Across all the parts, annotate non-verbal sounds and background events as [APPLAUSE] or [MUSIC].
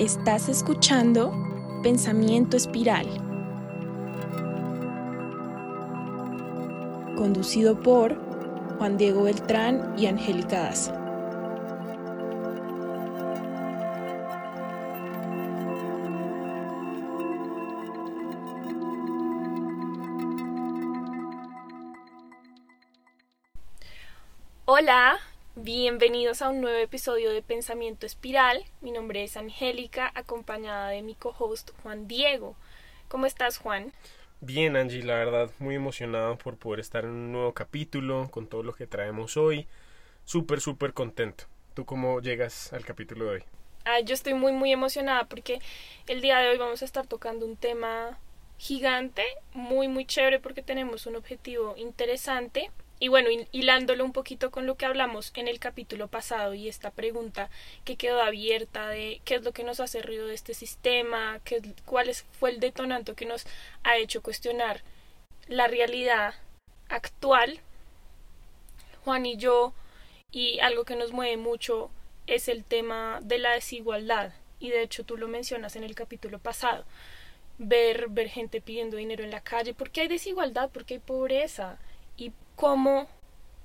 Estás escuchando Pensamiento Espiral, conducido por Juan Diego Beltrán y Angélica Daza. Hola, bienvenidos a un nuevo episodio de Pensamiento Espiral. Mi nombre es Angélica, acompañada de mi co-host Juan Diego. ¿Cómo estás, Juan? Bien, Angie, la verdad, muy emocionado por poder estar en un nuevo capítulo con todo lo que traemos hoy. Súper, súper contento. ¿Tú cómo llegas al capítulo de hoy? Ah, yo estoy muy, muy emocionada porque el día de hoy vamos a estar tocando un tema gigante, muy, muy chévere porque tenemos un objetivo interesante y bueno, hilándolo un poquito con lo que hablamos en el capítulo pasado y esta pregunta que quedó abierta de qué es lo que nos hace ruido de este sistema, qué, cuál es, fue el detonante que nos ha hecho cuestionar la realidad actual, Juan y yo, y algo que nos mueve mucho es el tema de la desigualdad. Y de hecho tú lo mencionas en el capítulo pasado. Ver, ver gente pidiendo dinero en la calle, porque hay desigualdad, porque hay pobreza cómo,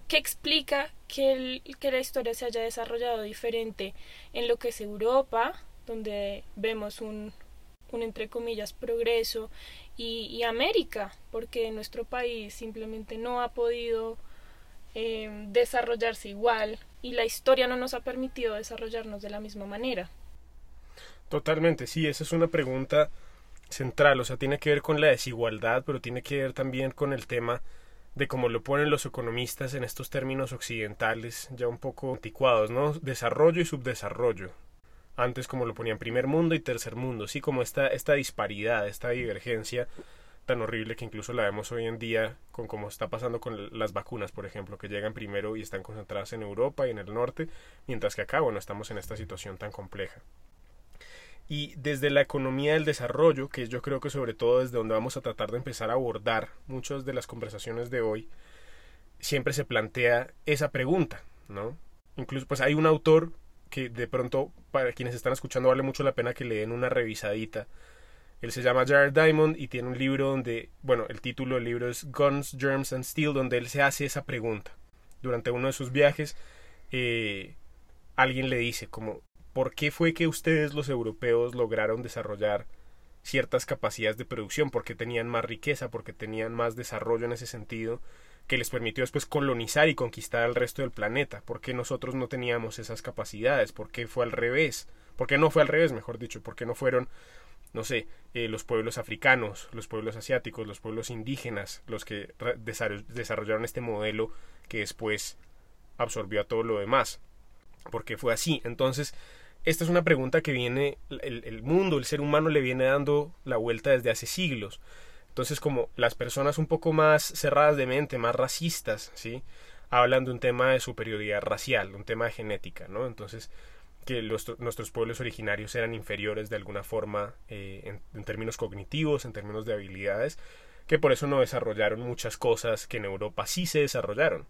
qué explica que, que la historia se haya desarrollado diferente en lo que es Europa, donde vemos un, un entre comillas progreso, y, América, porque nuestro país simplemente no ha podido eh, desarrollarse igual y la historia no nos ha permitido desarrollarnos de la misma manera. Totalmente, sí, esa es una pregunta central, o sea, tiene que ver con la desigualdad, pero tiene que ver también con el tema de cómo lo ponen los economistas en estos términos occidentales ya un poco anticuados, ¿no? Desarrollo y subdesarrollo. Antes como lo ponían primer mundo y tercer mundo, sí, como esta, esta disparidad, esta divergencia tan horrible que incluso la vemos hoy en día con cómo está pasando con las vacunas, por ejemplo, que llegan primero y están concentradas en Europa y en el norte, mientras que acá, bueno, estamos en esta situación tan compleja. Y desde la economía del desarrollo, que yo creo que sobre todo desde donde vamos a tratar de empezar a abordar muchas de las conversaciones de hoy, siempre se plantea esa pregunta, ¿no? Incluso pues hay un autor que de pronto para quienes están escuchando vale mucho la pena que le den una revisadita. Él se llama Jared Diamond y tiene un libro donde, bueno, el título del libro es Guns, Germs and Steel, donde él se hace esa pregunta. Durante uno de sus viajes, eh, alguien le dice como, ¿por qué fue que ustedes los europeos lograron desarrollar ciertas capacidades de producción? Porque tenían más riqueza, porque tenían más desarrollo en ese sentido, que les permitió después colonizar y conquistar al resto del planeta. ¿Por qué nosotros no teníamos esas capacidades? ¿Por qué fue al revés? ¿Por qué no fue al revés, mejor dicho? ¿Por qué no fueron, no sé, eh, los pueblos africanos, los pueblos asiáticos, los pueblos indígenas, los que desarrollaron este modelo que después absorbió a todo lo demás? Porque fue así. Entonces, esta es una pregunta que viene, el, mundo, el ser humano le viene dando la vuelta desde hace siglos. Entonces, como las personas un poco más cerradas de mente, más racistas, ¿sí? Hablan de un tema de superioridad racial, un tema de genética, ¿no? Entonces, que nuestros pueblos originarios eran inferiores de alguna forma eh, en, términos cognitivos, en términos de habilidades, que por eso no desarrollaron muchas cosas que en Europa sí se desarrollaron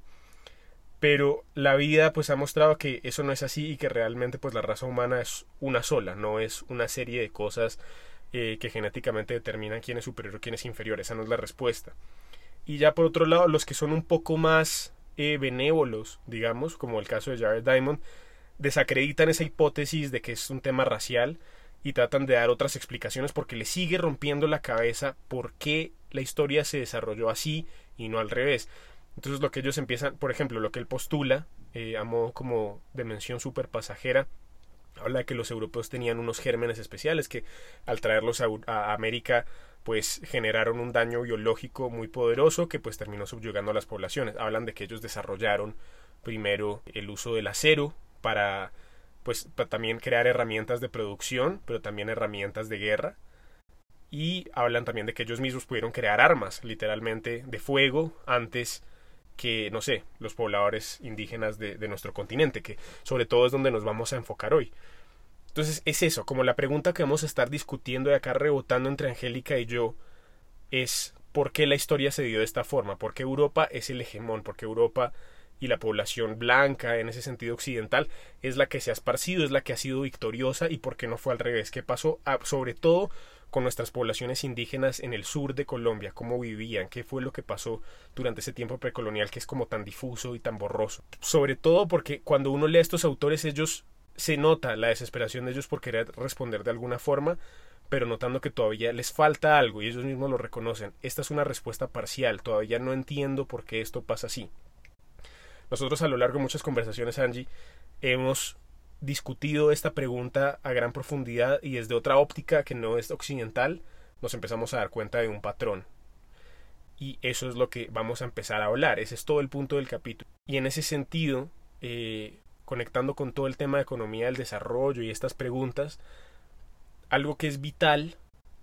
pero la vida pues ha mostrado que eso no es así y que realmente pues la raza humana es una sola, no es una serie de cosas eh, que genéticamente determinan quién es superior o quién es inferior, esa no es la respuesta. Y ya por otro lado, los que son un poco más eh, benévolos, digamos, como el caso de Jared Diamond, desacreditan esa hipótesis de que es un tema racial y tratan de dar otras explicaciones porque le sigue rompiendo la cabeza por qué la historia se desarrolló así y no al revés. Entonces lo que ellos empiezan, por ejemplo, lo que él postula eh, a modo como dimensión super pasajera, habla de que los europeos tenían unos gérmenes especiales que al traerlos a, América pues generaron un daño biológico muy poderoso que pues terminó subyugando a las poblaciones. Hablan de que ellos desarrollaron primero el uso del acero para pues para también crear herramientas de producción, pero también herramientas de guerra. Y hablan también de que ellos mismos pudieron crear armas, literalmente, de fuego antes que, no sé, los pobladores indígenas de, nuestro continente, que sobre todo es donde nos vamos a enfocar hoy. Entonces es eso, como la pregunta que vamos a estar discutiendo de acá rebotando entre Angélica y yo es por qué la historia se dio de esta forma, por qué Europa es el hegemón, por qué Europa y la población blanca en ese sentido occidental es la que se ha esparcido, es la que ha sido victoriosa y por qué no fue al revés, qué pasó ah, sobre todo con nuestras poblaciones indígenas en el sur de Colombia, cómo vivían, qué fue lo que pasó durante ese tiempo precolonial que es como tan difuso y tan borroso. Sobre todo porque cuando uno lee a estos autores ellos se nota la desesperación de ellos por querer responder de alguna forma, pero notando que todavía les falta algo y ellos mismos lo reconocen. Esta es una respuesta parcial, todavía no entiendo por qué esto pasa así. Nosotros a lo largo de muchas conversaciones, Angie, hemos discutido esta pregunta a gran profundidad y desde otra óptica que no es occidental, nos empezamos a dar cuenta de un patrón. Y eso es lo que vamos a empezar a hablar, ese es todo el punto del capítulo. Y en ese sentido, eh, conectando con todo el tema de economía del desarrollo y estas preguntas, algo que es vital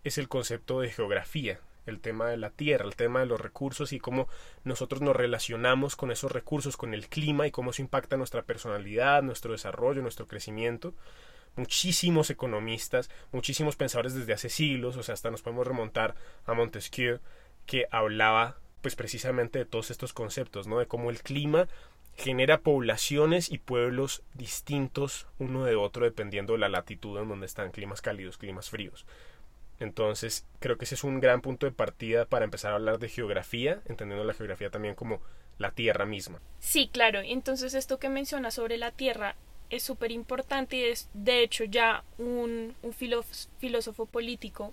es el concepto de geografía, el tema de la tierra, el tema de los recursos y cómo nosotros nos relacionamos con esos recursos, con el clima y cómo eso impacta nuestra personalidad, nuestro desarrollo, nuestro crecimiento. Muchísimos economistas, muchísimos pensadores desde hace siglos, o sea, hasta nos podemos remontar a Montesquieu, que hablaba pues precisamente de todos estos conceptos, ¿no? De cómo el clima genera poblaciones y pueblos distintos uno de otro dependiendo de la latitud en donde están, climas cálidos, climas fríos. Entonces, creo que ese es un gran punto de partida para empezar a hablar de geografía, entendiendo la geografía también como la Tierra misma. Sí, claro. Entonces, esto que menciona sobre la Tierra es súper importante y es, de hecho, ya un, un filósofo político,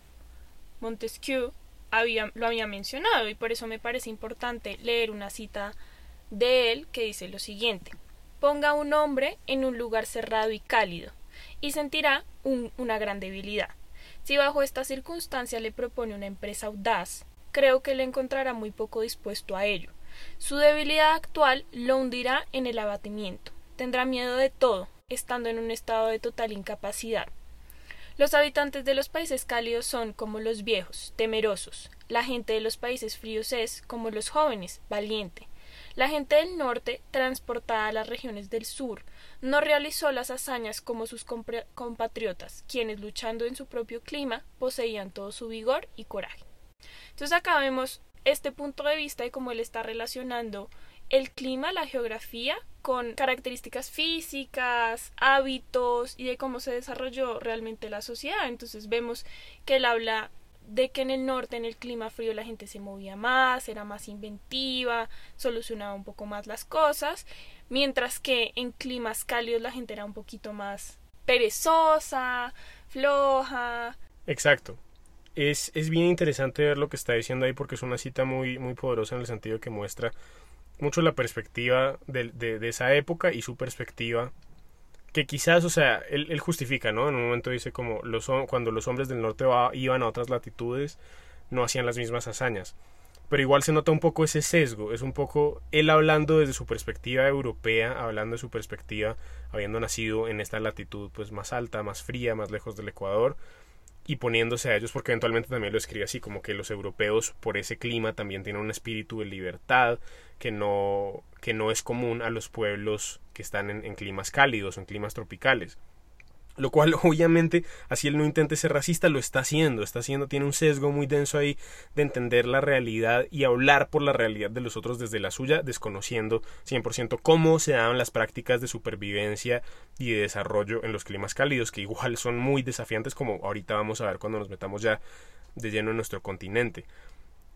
Montesquieu, había, lo había mencionado y por eso me parece importante leer una cita de él que dice lo siguiente. Ponga un hombre en un lugar cerrado y cálido y sentirá una gran debilidad si bajo esta circunstancia le propone una empresa audaz, creo que le encontrará muy poco dispuesto a ello. Su debilidad actual lo hundirá en el abatimiento. Tendrá miedo de todo, estando en un estado de total incapacidad. Los habitantes de los países cálidos son como los viejos, temerosos. La gente de los países fríos es, como los jóvenes, valiente. La gente del norte, transportada a las regiones del sur, no realizó las hazañas como sus compatriotas, quienes luchando en su propio clima poseían todo su vigor y coraje. Entonces acá vemos este punto de vista y cómo él está relacionando el clima, la geografía, con características físicas, hábitos y de cómo se desarrolló realmente la sociedad. Entonces vemos que él habla de que en el norte, en el clima frío, la gente se movía más, era más inventiva, solucionaba un poco más las cosas, mientras que en climas cálidos la gente era un poquito más perezosa, floja. Exacto. Es, es bien interesante ver lo que está diciendo ahí porque es una cita muy, muy poderosa en el sentido que muestra mucho la perspectiva de, de, de esa época y su perspectiva que quizás, o sea, él, justifica, ¿no? En un momento dice como los, cuando los hombres del norte iban a otras latitudes, no hacían las mismas hazañas. Pero igual se nota un poco ese sesgo, es un poco él hablando desde su perspectiva europea, hablando de su perspectiva, habiendo nacido en esta latitud pues más alta, más fría, más lejos del Ecuador, y poniéndose a ellos porque eventualmente también lo escribe así como que los europeos por ese clima también tienen un espíritu de libertad que no que no es común a los pueblos que están en, climas cálidos o en climas tropicales. Lo cual [LAUGHS] obviamente así él no intente ser racista lo está haciendo está haciendo tiene un sesgo muy denso ahí de entender la realidad y hablar por la realidad de los otros desde la suya desconociendo 100% cómo se dan las prácticas de supervivencia y de desarrollo en los climas cálidos que igual son muy desafiantes como ahorita vamos a ver cuando nos metamos ya de lleno en nuestro continente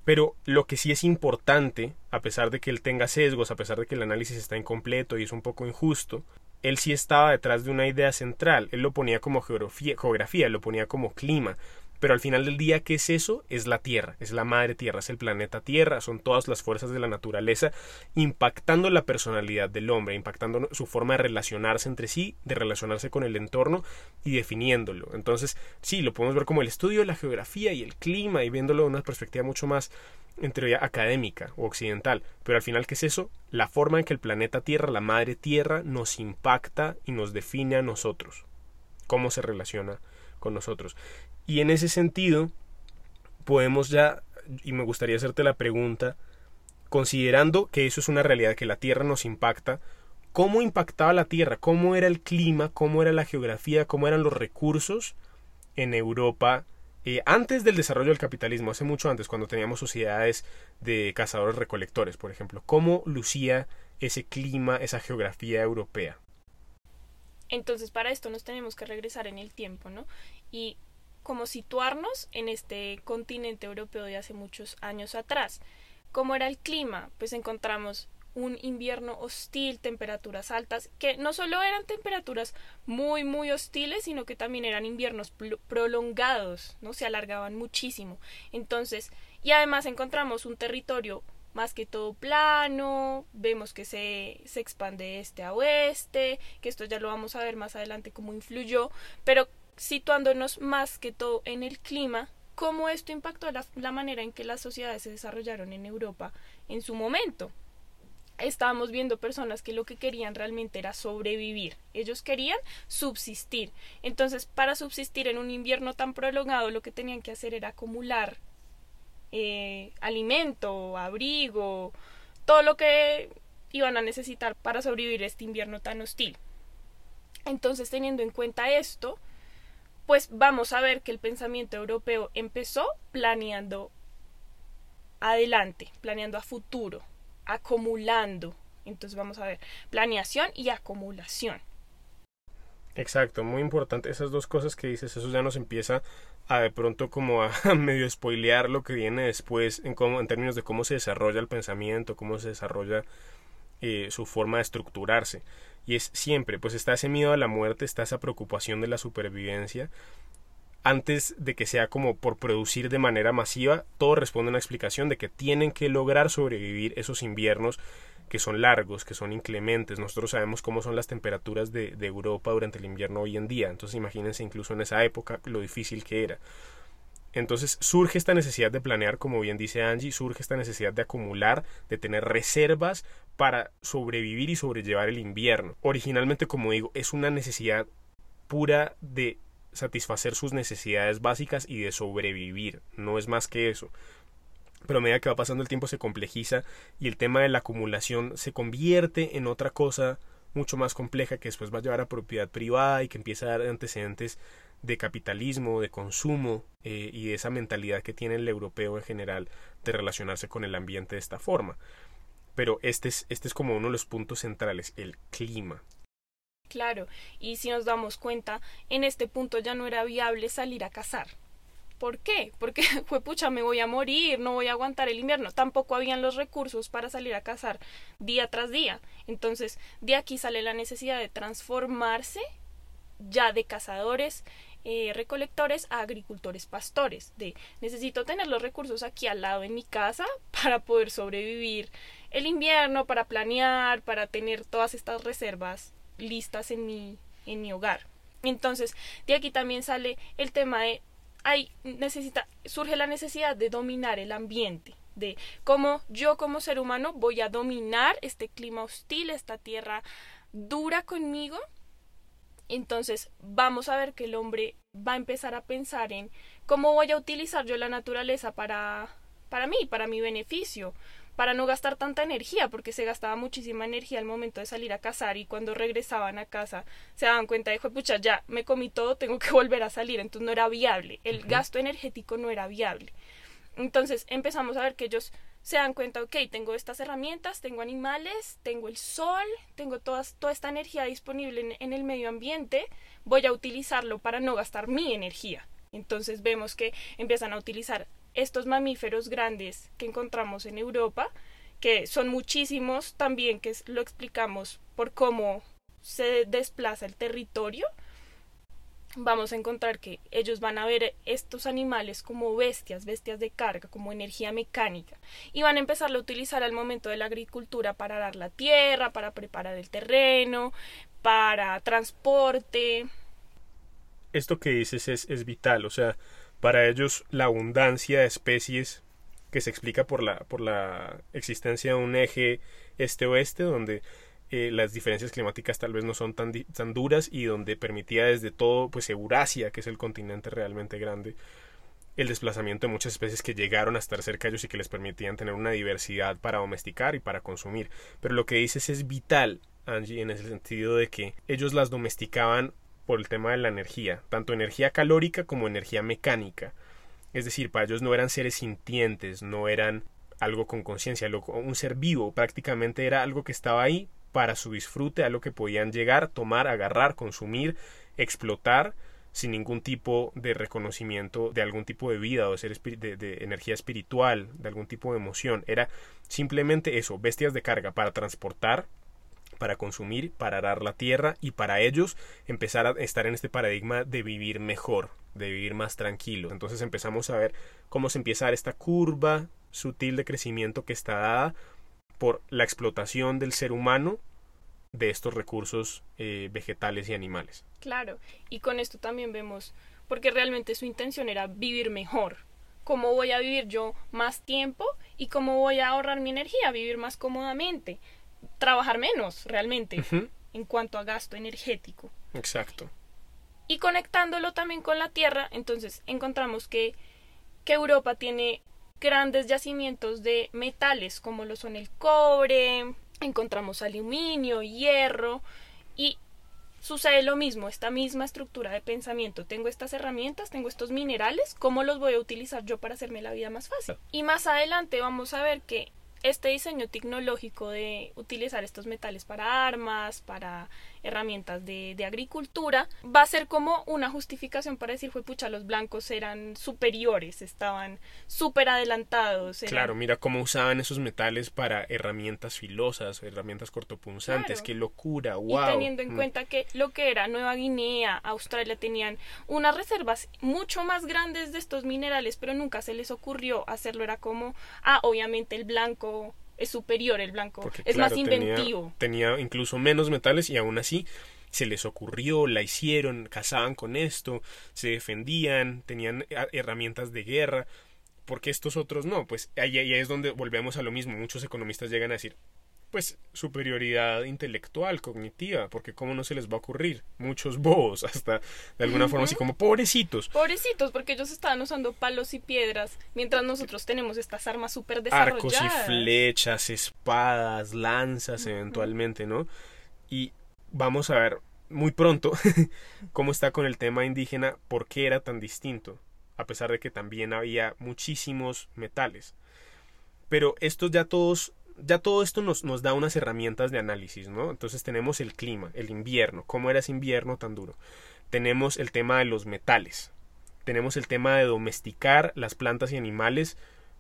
pero lo que sí es importante, a pesar de que él tenga sesgos, a pesar de que el análisis está incompleto y es un poco injusto, él sí estaba detrás de una idea central, él lo ponía como geografía, geografía lo ponía como clima, pero al final del día, ¿qué es eso? Es la Tierra, es la madre Tierra, es el planeta Tierra, son todas las fuerzas de la naturaleza impactando la personalidad del hombre, impactando su forma de relacionarse entre sí, de relacionarse con el entorno y definiéndolo. Entonces, sí, lo podemos ver como el estudio de la geografía y el clima y viéndolo de una perspectiva mucho más en teoría académica o occidental, pero al final, ¿qué es eso? La forma en que el planeta Tierra, la madre Tierra, nos impacta y nos define a nosotros. ¿Cómo se relaciona con nosotros? Y en ese sentido, podemos ya, y me gustaría hacerte la pregunta, considerando que eso es una realidad, que la Tierra nos impacta, ¿cómo impactaba la Tierra? ¿Cómo era el clima? ¿Cómo era la geografía? ¿Cómo eran los recursos en Europa eh, antes del desarrollo del capitalismo, hace mucho antes, cuando teníamos sociedades de cazadores recolectores, por ejemplo, ¿cómo lucía ese clima, esa geografía europea? Entonces, para esto nos tenemos que regresar en el tiempo, ¿no? Y como situarnos en este continente europeo de hace muchos años atrás. ¿Cómo era el clima? Pues encontramos un invierno hostil, temperaturas altas, que no solo eran temperaturas muy, muy hostiles, sino que también eran inviernos prolongados, ¿no? Se alargaban muchísimo. Entonces, y además encontramos un territorio más que todo plano, vemos que se, se expande este a oeste, que esto ya lo vamos a ver más adelante cómo influyó, pero situándonos más que todo en el clima, cómo esto impactó la, manera en que las sociedades se desarrollaron en Europa en su momento estábamos viendo personas que lo que querían realmente era sobrevivir. Ellos querían subsistir. Entonces, para subsistir en un invierno tan prolongado, lo que tenían que hacer era acumular eh, alimento, abrigo, todo lo que iban a necesitar para sobrevivir este invierno tan hostil. Entonces, teniendo en cuenta esto, pues vamos a ver que el pensamiento europeo empezó planeando adelante, planeando a futuro, acumulando. Entonces vamos a ver, planeación y acumulación. Exacto, muy importante esas dos cosas que dices, eso ya nos empieza a de pronto como a [LAUGHS] medio spoilear lo que viene después en cómo, en términos de cómo se desarrolla el pensamiento, cómo se desarrolla eh, su forma de estructurarse. Y es siempre, pues está ese miedo a la muerte, está esa preocupación de la supervivencia, antes de que sea como por producir de manera masiva, todo responde a una explicación de que tienen que lograr sobrevivir esos inviernos que son largos, que son inclementes. Nosotros sabemos cómo son las temperaturas de, de, Europa durante el invierno hoy en día. Entonces imagínense incluso en esa época lo difícil que era. Entonces surge esta necesidad de planear, como bien dice Angie, surge esta necesidad de acumular, de tener reservas para sobrevivir y sobrellevar el invierno. Originalmente, como digo, es una necesidad pura de satisfacer sus necesidades básicas y de sobrevivir, no es más que eso. Pero a medida que va pasando el tiempo se complejiza y el tema de la acumulación se convierte en otra cosa mucho más compleja que después va a llevar a propiedad privada y que empieza a dar antecedentes de capitalismo, de consumo eh, y de esa mentalidad que tiene el europeo en general de relacionarse con el ambiente de esta forma. Pero este es, este es como uno de los puntos centrales, el clima. Claro, y si nos damos cuenta, en este punto ya no era viable salir a cazar. ¿Por qué? Porque, [LAUGHS] fue pucha, me voy a morir, no voy a aguantar el invierno. Tampoco habían los recursos para salir a cazar día tras día. Entonces, de aquí sale la necesidad de transformarse ya de cazadores, eh, recolectores a agricultores pastores. De necesito tener los recursos aquí al lado en mi casa [LAUGHS] para poder sobrevivir el invierno, para planear, para tener todas estas reservas listas en mi, en mi hogar. Entonces, de aquí también sale el tema de hay necesita surge la necesidad de dominar el ambiente, de cómo yo como ser humano voy a dominar este clima hostil, esta tierra dura conmigo. Entonces, vamos a ver que el hombre va a empezar a pensar en cómo voy a utilizar yo la naturaleza para para mí, para mi beneficio, para no gastar tanta energía, porque se gastaba muchísima energía al momento de salir a cazar y cuando regresaban a casa se daban cuenta de, pucha, ya me comí todo, tengo que [LAUGHS] volver a salir, entonces no era viable, el gasto energético no era viable. Entonces empezamos a ver que ellos se dan cuenta, ok, tengo estas herramientas, tengo animales, tengo el sol, tengo todas, toda esta energía disponible en, en el medio ambiente, voy a utilizarlo para no gastar mi energía. Entonces vemos que empiezan a utilizar estos mamíferos grandes que encontramos en Europa, que son muchísimos también, que lo explicamos por cómo se desplaza el territorio, vamos a encontrar que ellos van a ver estos animales como bestias, bestias de carga, como energía mecánica, y van a empezar a utilizar al momento de la agricultura para dar la tierra, para preparar el terreno, para transporte. Esto que dices es, es vital, o sea, para ellos la abundancia de especies que se explica por la, por la existencia de un eje este-oeste donde eh, las diferencias climáticas tal vez no son tan, tan duras y donde permitía desde todo, pues Eurasia, que es el continente realmente grande, el desplazamiento de muchas especies que llegaron a estar cerca de ellos y que les permitían tener una diversidad para domesticar y para consumir. Pero lo que dices es vital, Angie, en el sentido de que ellos las domesticaban por el tema de la energía, tanto energía calórica como energía mecánica. Es decir, para ellos no eran seres sintientes, no eran algo con conciencia, un ser vivo, prácticamente era algo que estaba ahí para su disfrute, algo que podían llegar, tomar, agarrar, consumir, explotar, sin ningún tipo de reconocimiento de algún tipo de vida o de, de, energía espiritual, de algún tipo de emoción. Era simplemente eso, bestias de carga para transportar, para consumir, para arar la tierra y para ellos empezar a estar en este paradigma de vivir mejor, de vivir más tranquilo. Entonces empezamos a ver cómo se empieza a dar esta curva sutil de crecimiento que está dada por la explotación del ser humano de estos recursos eh, vegetales y animales. Claro, y con esto también vemos, porque realmente su intención era vivir mejor. ¿Cómo voy a vivir yo más tiempo y cómo voy a ahorrar mi energía, vivir más cómodamente? Trabajar menos, realmente, en cuanto a gasto energético. Exacto. Y conectándolo también con la Tierra, entonces encontramos que, que Europa tiene grandes yacimientos de metales, como lo son el cobre, encontramos aluminio, hierro y sucede lo mismo, esta misma estructura de pensamiento. Tengo estas herramientas, tengo estos minerales, ¿cómo los voy a utilizar yo para hacerme la vida más fácil? Y más adelante vamos a ver que este diseño tecnológico de utilizar estos metales para armas, para herramientas de, de agricultura, va a ser como una justificación para decir, fue pucha, los blancos eran superiores, estaban súper adelantados. Claro, mira cómo usaban esos metales para herramientas filosas, herramientas cortopunzantes, qué locura, wow. Y teniendo en mm. cuenta que lo que era Nueva Guinea, Australia, tenían unas reservas mucho más grandes de estos minerales, pero nunca se les ocurrió hacerlo, era como, ah, obviamente el blanco es superior el blanco, es más inventivo. Tenía, incluso menos metales y aún así se les ocurrió, la hicieron, cazaban con esto, se defendían, tenían herramientas de guerra, porque estos otros no, pues ahí, ahí es donde volvemos a lo mismo, muchos economistas llegan a decir, pues superioridad intelectual, cognitiva, porque cómo no se les va a ocurrir, muchos bobos, [LAUGHS] hasta de alguna forma así como pobrecitos. Pobrecitos, porque ellos estaban usando palos y piedras, mientras nosotros tenemos estas armas súper desarrolladas. Arcos y flechas, espadas, lanzas eventualmente, ¿no? Y vamos a ver muy pronto [LAUGHS] cómo está con el tema indígena, por qué era tan distinto, a pesar de que también había muchísimos metales. Pero estos ya todos ya todo esto nos, nos da unas herramientas de análisis, ¿no? Entonces tenemos el clima, el invierno, cómo era ese invierno tan duro. Tenemos el tema de los metales. Tenemos el tema de domesticar las plantas y animales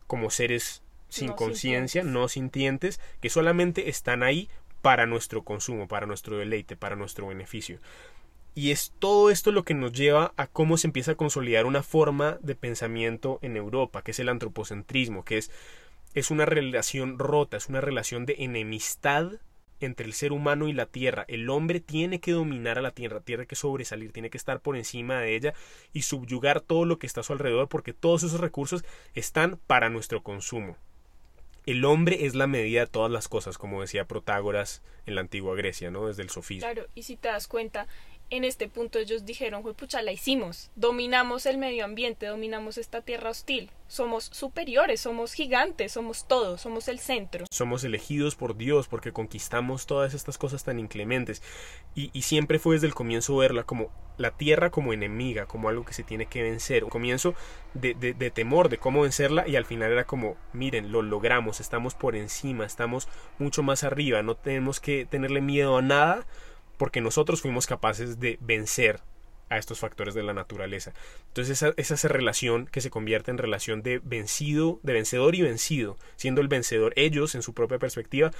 como seres sin conciencia, no sintientes, que solamente están ahí para nuestro consumo, para nuestro deleite, para nuestro beneficio. Y es todo esto lo que nos lleva a cómo se empieza a consolidar una forma de pensamiento en Europa, que es el antropocentrismo, que es es una relación rota, es una relación de enemistad entre el ser humano y la tierra. El hombre tiene que dominar a la tierra, tiene que sobresalir, tiene que estar por encima de ella y subyugar todo lo que está a su alrededor porque todos esos recursos están para nuestro consumo. El hombre es la medida de todas las cosas, como decía Protágoras en la antigua Grecia, ¿no? Desde el sofismo. Claro, y si te das cuenta, en este punto ellos dijeron, pucha, la hicimos, dominamos el medio ambiente, dominamos esta tierra hostil, somos superiores, somos gigantes, somos todo, somos el centro. Somos elegidos por Dios porque conquistamos todas estas cosas tan inclementes. Y, siempre fue desde el comienzo verla como la tierra como enemiga, como algo que se tiene que vencer, un comienzo de temor de cómo vencerla y al final era como, miren, lo logramos, estamos por encima, estamos mucho más arriba, no tenemos que tenerle miedo a nada porque nosotros fuimos capaces de vencer a estos factores de la naturaleza. Entonces esa, esa relación que se convierte en relación de vencido, de vencedor y vencido, siendo el vencedor ellos en su propia perspectiva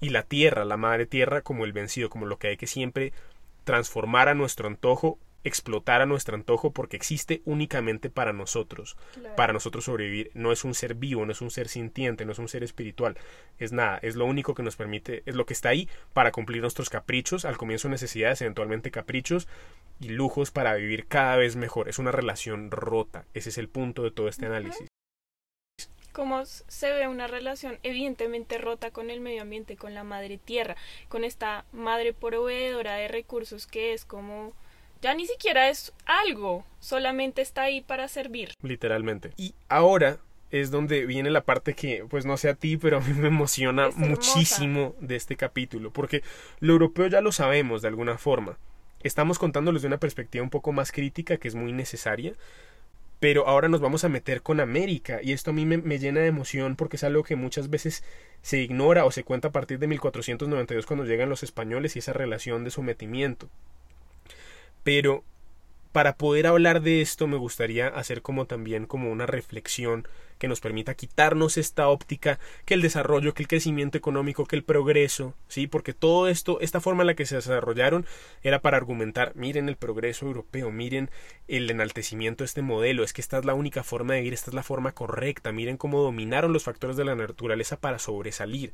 y la tierra, la madre tierra como el vencido, como lo que hay que siempre transformar a nuestro antojo explotar a nuestro antojo porque existe únicamente para nosotros, para nosotros sobrevivir. No es un ser vivo, no es un ser sintiente, no es un ser espiritual, es nada, es lo único que nos permite, es lo que está ahí para cumplir nuestros caprichos, al comienzo necesidades, eventualmente caprichos y lujos para vivir cada vez mejor. Es una relación rota, ese es el punto de todo este análisis. Cómo se ve una relación evidentemente rota con el medio ambiente, con la madre tierra, con esta madre proveedora de recursos que es como ya ni siquiera es algo, solamente está ahí para servir. Literalmente. Y ahora es donde viene la parte que, pues no sé a ti, pero a mí me emociona muchísimo de este capítulo, porque lo europeo ya lo sabemos de alguna forma. Estamos contándoles de una perspectiva un poco más crítica, que es muy necesaria, pero ahora nos vamos a meter con América y esto a mí me, me, llena de emoción porque es algo que muchas veces se ignora o se cuenta a partir de 1492 cuando llegan los españoles y esa relación de sometimiento. Pero para poder hablar de esto me gustaría hacer como también como una reflexión que nos permita quitarnos esta óptica que el desarrollo, que el crecimiento económico, que el progreso, sí, porque todo esto, esta forma en la que se desarrollaron era para argumentar, miren el progreso europeo, miren el enaltecimiento de este modelo, es que esta es la única forma de vivir, esta es la forma correcta, miren cómo dominaron los factores de la naturaleza para sobresalir.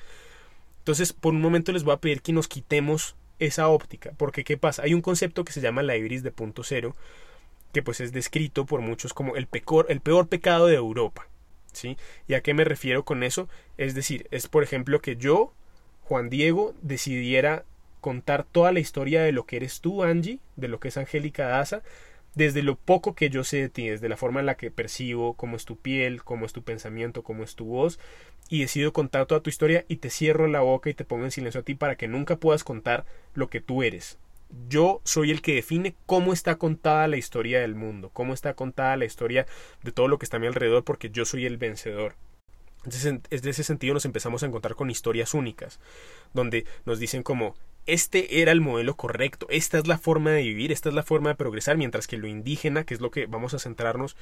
Entonces, por un momento les voy a pedir que nos quitemos esa óptica, porque ¿qué pasa? Hay un concepto que se llama la ibris de punto cero, que pues es descrito por muchos como el, pecor, el peor pecado de Europa, ¿sí? ¿Y a qué me refiero con eso? Es decir, es por ejemplo que yo, Juan Diego, decidiera contar toda la historia de lo que eres tú, Angie, de lo que es Angélica Daza, desde lo poco que yo sé de ti, desde la forma en la que percibo cómo es tu piel, cómo es tu pensamiento, cómo es tu voz, y decido contar toda tu historia y te cierro la boca y te pongo en silencio a ti para que nunca puedas contar lo que tú eres. Yo soy el que define cómo está contada la historia del mundo, cómo está contada la historia de todo lo que está a mi alrededor, porque yo soy el vencedor. Desde ese sentido nos empezamos a encontrar con historias únicas, donde nos dicen como este era el modelo correcto, esta es la forma de vivir, esta es la forma de progresar, mientras que lo indígena, que es lo que vamos a centrarnos,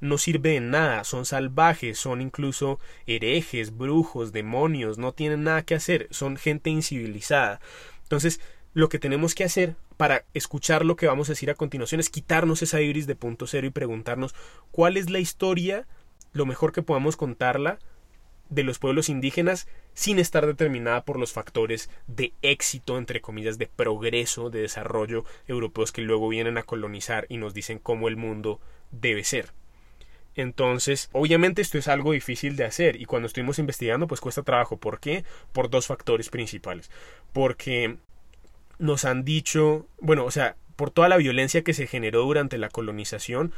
no sirve de nada, son salvajes, son incluso herejes, brujos, demonios, no tienen nada que hacer, son gente incivilizada. Entonces, lo que tenemos que hacer para escuchar lo que vamos a decir a continuación es quitarnos esa ibris de punto cero y preguntarnos cuál es la historia, lo mejor que podamos contarla de los pueblos indígenas sin estar determinada por los factores de éxito, entre comillas, de progreso, de desarrollo europeos que luego vienen a colonizar y nos dicen cómo el mundo debe ser. Entonces, obviamente esto es algo difícil de hacer y cuando estuvimos investigando pues cuesta trabajo. ¿Por qué? Por dos factores principales. Porque nos han dicho, bueno, o sea, por toda la violencia que se generó durante la colonización,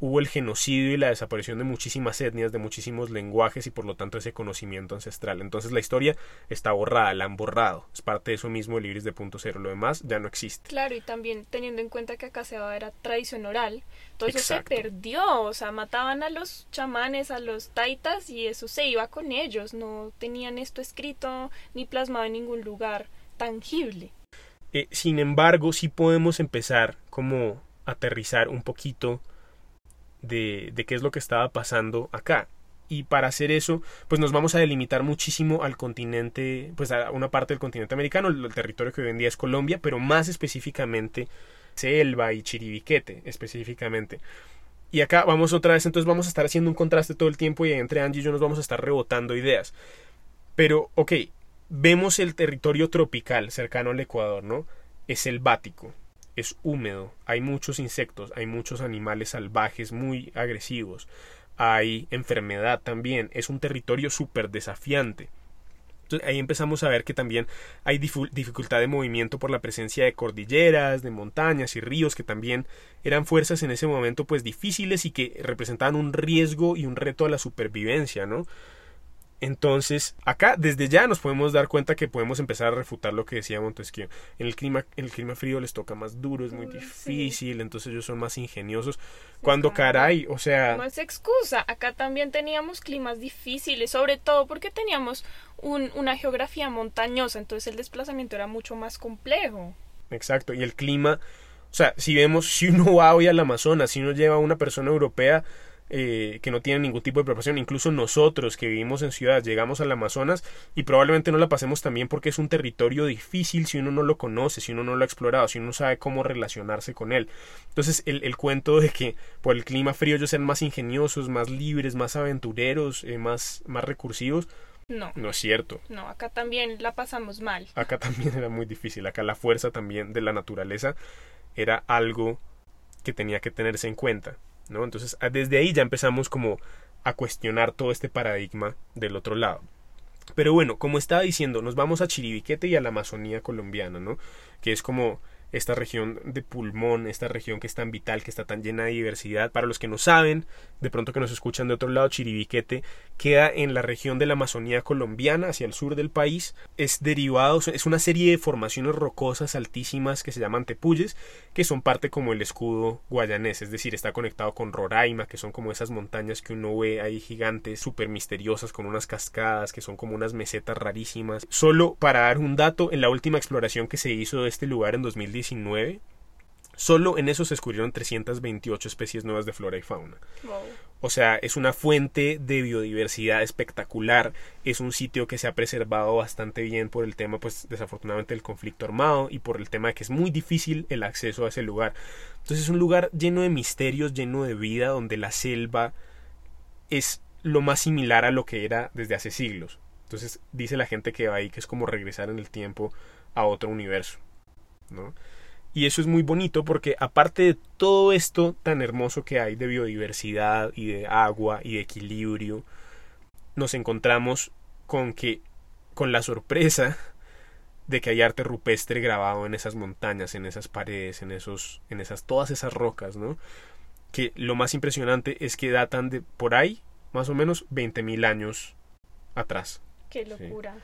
hubo el genocidio y la desaparición de muchísimas etnias, de muchísimos lenguajes y por lo tanto ese conocimiento ancestral. Entonces la historia está borrada, la han borrado. Es parte de eso mismo el Iris de punto cero. Lo demás ya no existe. Claro, y también teniendo en cuenta que acá se era tradición oral, todo eso se perdió. O sea, mataban a los chamanes, a los taitas y eso se iba con ellos. No tenían esto escrito ni plasmado en ningún lugar tangible. Eh, sin embargo, sí podemos empezar como aterrizar un poquito de, de qué es lo que estaba pasando acá y para hacer eso, pues nos vamos a delimitar muchísimo al continente, pues a una parte del continente americano, el, territorio que hoy en día es Colombia, pero más específicamente Selva y Chiribiquete, específicamente. Y acá vamos otra vez, entonces vamos a estar haciendo un contraste todo el tiempo y entre Angie y yo nos vamos a estar rebotando ideas. Pero, ok, vemos el territorio tropical cercano al Ecuador, ¿no? Es selvático, es húmedo, hay muchos insectos, hay muchos animales salvajes muy agresivos, hay enfermedad también, es un territorio súper desafiante. Ahí empezamos a ver que también hay dificultad de movimiento por la presencia de cordilleras, de montañas y ríos que también eran fuerzas en ese momento pues difíciles y que representaban un riesgo y un reto a la supervivencia, ¿no? Entonces, acá desde ya nos podemos dar cuenta que podemos empezar a refutar lo que decía Montesquieu. En el clima, en el clima frío les toca más duro, es muy difícil, entonces ellos son más ingeniosos. Cuando caray, o sea... No es excusa, acá también teníamos climas difíciles, sobre todo porque teníamos un, una geografía montañosa, entonces el desplazamiento era mucho más complejo. Exacto, y el clima, o sea, si vemos, si uno va hoy al Amazonas, si uno lleva a una persona europea, eh, que no tienen ningún tipo de preparación. Incluso nosotros que vivimos en ciudad llegamos al Amazonas y probablemente no la pasemos también porque es un territorio difícil si uno no lo conoce, si uno no lo ha explorado, si uno no sabe cómo relacionarse con él. Entonces el, el cuento de que por el clima frío ellos sean más ingeniosos, más libres, más aventureros, eh, más, más recursivos, no. No es cierto. No, acá también la pasamos mal. Acá también [LAUGHS] era muy difícil. Acá la fuerza también de la naturaleza era algo que tenía que tenerse en cuenta. Entonces, desde ahí ya empezamos como a cuestionar todo este paradigma del otro lado. Pero bueno, como estaba diciendo, nos vamos a Chiribiquete y a la Amazonía colombiana, ¿no? Que es como esta región de pulmón, esta región que es tan vital, que está tan llena de diversidad. Para los que no saben, de pronto que nos escuchan de otro lado, Chiribiquete queda en la región de la Amazonía colombiana, hacia el sur del país. Es derivado, es una serie de formaciones rocosas altísimas que se llaman tepuyes, que son parte como el escudo guayanés, es decir, está conectado con Roraima, que son como esas montañas que uno ve ahí gigantes, súper misteriosas, con unas cascadas, que son como unas mesetas rarísimas. Solo para dar un dato, en la última exploración que se hizo de este lugar en 2019, Solo en eso se descubrieron 328 especies nuevas de flora y fauna. O sea, es una fuente de biodiversidad espectacular. Es un sitio que se ha preservado bastante bien por el tema, pues desafortunadamente, del conflicto armado y por el tema de que es muy difícil el acceso a ese lugar. Entonces es un lugar lleno de misterios, lleno de vida, donde la selva es lo más similar a lo que era desde hace siglos. Entonces dice la gente que va ahí que es como regresar en el tiempo a otro universo. ¿No? Y eso es muy bonito porque aparte de todo esto tan hermoso que hay de biodiversidad y de agua y de equilibrio, nos encontramos con que con la sorpresa de que hay arte rupestre grabado en esas montañas, en esas paredes, en esos en esas todas esas rocas, ¿no? Que lo más impresionante es que datan de por ahí más o menos 20.000 años atrás. Qué locura.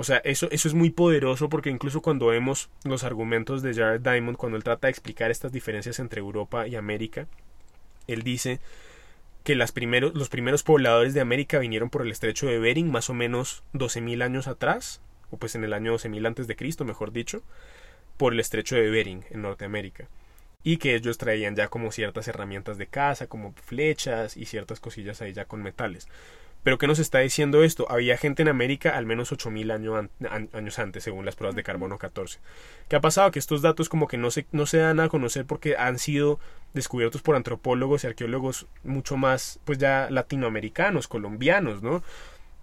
O sea, eso, eso es muy poderoso porque incluso cuando vemos los argumentos de Jared Diamond, cuando él trata de explicar estas diferencias entre Europa y América, él dice que primeros, los primeros pobladores de América vinieron por el estrecho de Bering más o menos 12.000 años atrás, o pues en el año 12.000 antes de Cristo, mejor dicho, por el estrecho de Bering en Norteamérica. Y que ellos traían ya como ciertas herramientas de caza, como flechas y ciertas cosillas ahí ya con metales. Pero ¿qué nos está diciendo esto? Había gente en América al menos 8.000 años antes, según las pruebas de carbono 14. ¿Qué ha pasado? Que estos datos como que no se, no se dan a conocer porque han sido descubiertos por antropólogos y arqueólogos mucho más, pues ya latinoamericanos, colombianos, ¿no?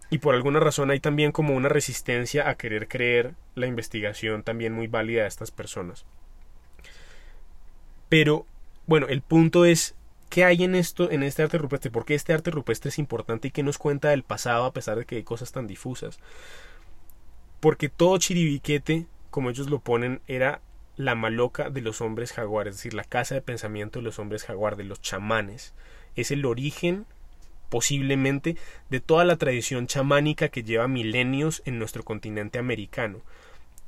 Y por alguna razón hay también como una resistencia a querer creer la investigación también muy válida de estas personas. Pero, bueno, el punto es ¿Qué hay en esto, en este arte rupestre? ¿Por qué este arte rupestre es importante y qué nos cuenta del pasado a pesar de que hay cosas tan difusas? Porque todo Chiribiquete, como ellos lo ponen, era la maloca de los hombres jaguares, es decir, la casa de pensamiento de los hombres jaguar, de los chamanes. Es el origen, posiblemente, de toda la tradición chamánica que lleva milenios en nuestro continente americano.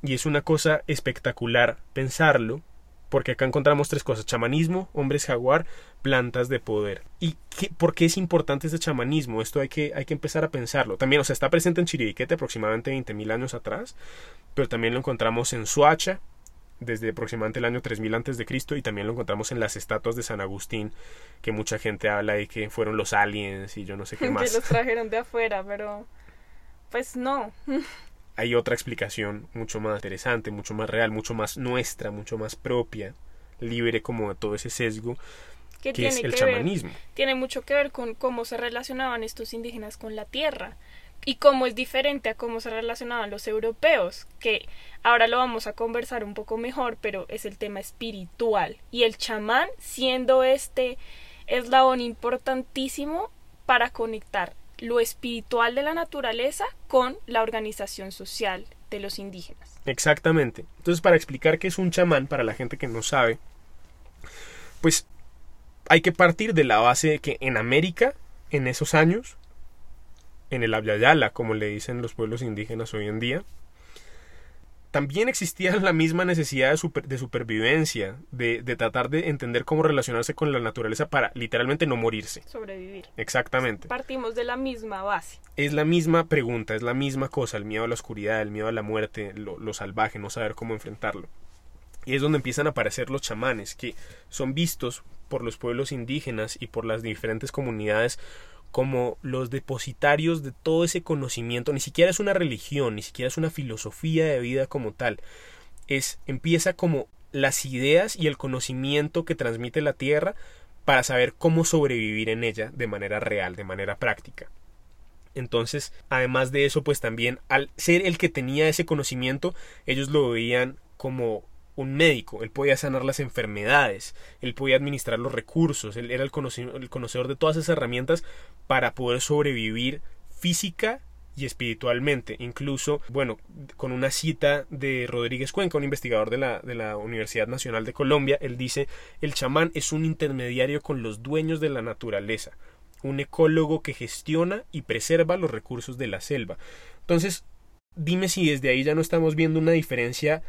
Y es una cosa espectacular pensarlo, porque acá encontramos tres cosas, chamanismo, hombres jaguar, plantas de poder. ¿Y qué, por qué es importante este chamanismo? Esto hay que, hay que empezar a pensarlo. También, o sea, está presente en Chiribiquete aproximadamente 20.000 años atrás, pero también lo encontramos en Suacha, desde aproximadamente el año 3000 antes de Cristo y también lo encontramos en las estatuas de San Agustín que mucha gente habla de que fueron los aliens y yo no sé qué [LAUGHS] más. Que los trajeron de afuera, pero pues no. [LAUGHS] hay otra explicación mucho más interesante, mucho más real, mucho más nuestra, mucho más propia, libre como de todo ese sesgo que, es el chamanismo. tiene mucho que ver con cómo se relacionaban estos indígenas con la tierra y cómo es diferente a cómo se relacionaban los europeos, que ahora lo vamos a conversar un poco mejor, pero es el tema espiritual y el chamán siendo este eslabón importantísimo para conectar lo espiritual de la naturaleza con la organización social de los indígenas. Exactamente. Entonces, para explicar qué es un chamán, para la gente que no sabe, pues hay que partir de la base de que en América, en esos años, en el Abyayala, como le dicen los pueblos indígenas hoy en día, también existía la misma necesidad de, de supervivencia, de, de, tratar de entender cómo relacionarse con la naturaleza para literalmente no morirse. Sobrevivir. Exactamente. Partimos de la misma base. Es la misma pregunta, es la misma cosa, el miedo a la oscuridad, el miedo a la muerte, lo, lo salvaje, no saber cómo enfrentarlo. Y es donde empiezan a aparecer los chamanes, que son vistos por los pueblos indígenas y por las diferentes comunidades como los depositarios de todo ese conocimiento, ni siquiera es una religión, ni siquiera es una filosofía de vida como tal, es empieza como las ideas y el conocimiento que transmite la Tierra para saber cómo sobrevivir en ella de manera real, de manera práctica. Entonces, además de eso, pues también al ser el que tenía ese conocimiento, ellos lo veían como un médico, él podía sanar las enfermedades, él podía administrar los recursos, él era el conocedor, de todas esas herramientas para poder sobrevivir física y espiritualmente. Incluso, bueno, con una cita de Rodríguez Cuenca, un investigador de la, de la Universidad Nacional de Colombia, él dice, el chamán es un intermediario con los dueños de la naturaleza, un ecólogo que gestiona y preserva los recursos de la selva. Entonces, dime si desde ahí ya no estamos viendo una diferencia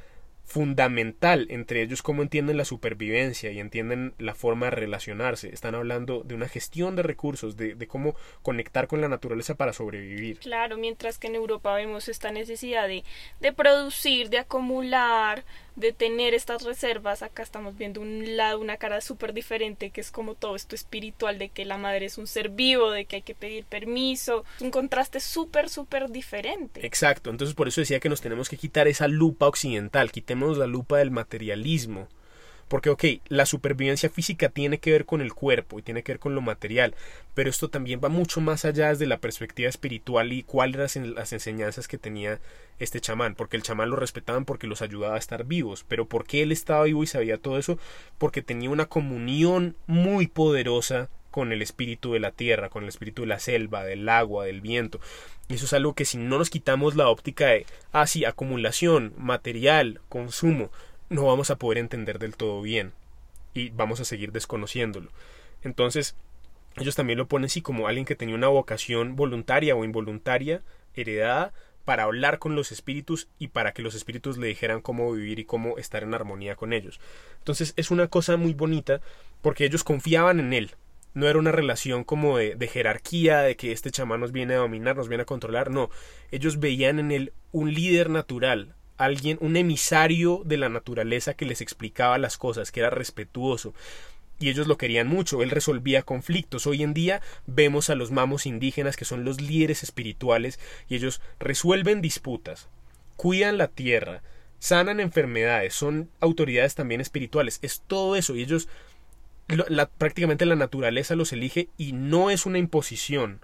fundamental entre ellos cómo entienden la supervivencia y entienden la forma de relacionarse. Están hablando de una gestión de recursos, de, de, cómo conectar con la naturaleza para sobrevivir. Claro, mientras que en Europa vemos esta necesidad de, de producir, de acumular, de tener estas reservas, acá estamos viendo un lado, una cara súper diferente, que es como todo esto espiritual, de que la madre es un ser vivo, de que hay que pedir permiso, un contraste súper, súper diferente. Exacto, entonces por eso decía que nos tenemos que quitar esa lupa occidental, quitemos la lupa del materialismo porque, ok, la supervivencia física tiene que ver con el cuerpo y tiene que ver con lo material, pero esto también va mucho más allá desde la perspectiva espiritual y cuáles eran las enseñanzas que tenía este chamán, porque el chamán lo respetaban porque los ayudaba a estar vivos, pero ¿por qué él estaba vivo y sabía todo eso? Porque tenía una comunión muy poderosa con el espíritu de la tierra, con el espíritu de la selva, del agua, del viento. Y eso es algo que si no nos quitamos la óptica de, ah, sí, acumulación, material, consumo, no vamos a poder entender del todo bien y vamos a seguir desconociéndolo. Entonces, ellos también lo ponen así como alguien que tenía una vocación voluntaria o involuntaria, heredada, para hablar con los espíritus y para que los espíritus le dijeran cómo vivir y cómo estar en armonía con ellos. Entonces es una cosa muy bonita porque ellos confiaban en él. No era una relación como de, jerarquía, de que este chamán nos viene a dominar, nos viene a controlar, no. Ellos veían en él un líder natural, alguien, un emisario de la naturaleza que les explicaba las cosas, que era respetuoso. Y ellos lo querían mucho, él resolvía conflictos. Hoy en día vemos a los mamos indígenas que son los líderes espirituales y ellos resuelven disputas, cuidan la tierra, sanan enfermedades, son autoridades también espirituales. Es todo eso y ellos la, prácticamente la naturaleza los elige y no es una imposición.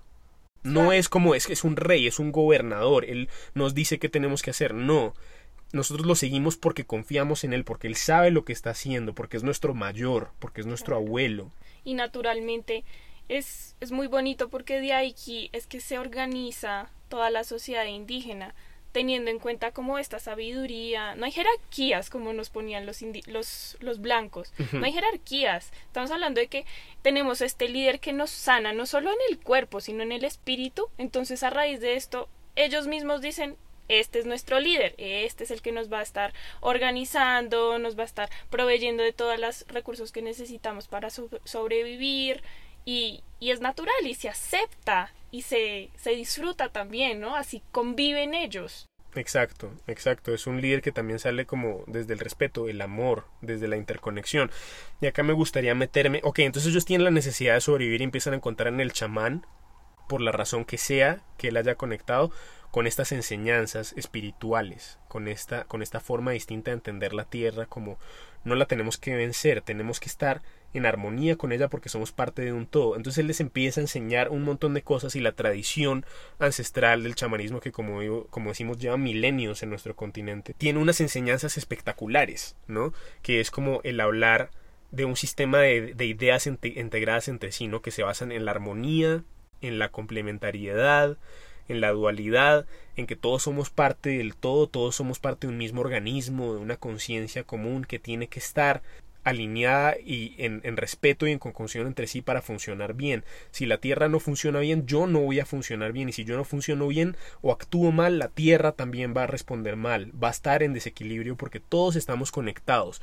No es como es que es un rey, es un gobernador, él nos dice qué tenemos que hacer. No, nosotros lo seguimos porque confiamos en él, porque él sabe lo que está haciendo, porque es nuestro mayor, porque es nuestro abuelo. Y naturalmente es, es muy bonito porque de ahí es que se organiza toda la sociedad indígena teniendo en cuenta como esta sabiduría, no hay jerarquías como nos ponían los, los, los blancos, no hay jerarquías, estamos hablando de que tenemos este líder que nos sana no solo en el cuerpo, sino en el espíritu, entonces a raíz de esto ellos mismos dicen, este es nuestro líder, este es el que nos va a estar organizando, nos va a estar proveyendo de todos los recursos que necesitamos para sobrevivir y, y, es natural y se acepta y se, se disfruta también, ¿no? Así conviven ellos. Exacto, exacto. Es un líder que también sale como desde el respeto, el amor, desde la interconexión. Y acá me gustaría meterme. Ok, entonces ellos tienen la necesidad de sobrevivir y empiezan a encontrar en el chamán, por la razón que sea que él haya conectado, con estas enseñanzas espirituales, con esta, con esta forma distinta de entender la tierra como no la tenemos que vencer, tenemos que estar en armonía con ella porque somos parte de un todo. Entonces él les empieza a enseñar un montón de cosas y la tradición ancestral del chamanismo que como, como decimos lleva milenios en nuestro continente, tiene unas enseñanzas espectaculares, ¿no? Que es como el hablar de un sistema de, de ideas integradas entre sí, ¿no? Que se basan en la armonía, en la complementariedad, en la dualidad, en que todos somos parte del todo, todos somos parte de un mismo organismo, de una conciencia común que tiene que estar alineada y en, en, respeto y en conjunción entre sí para funcionar bien. Si la Tierra no funciona bien, yo no voy a funcionar bien. Y si yo no funciono bien o actúo mal, la Tierra también va a responder mal. Va a estar en desequilibrio porque todos estamos conectados.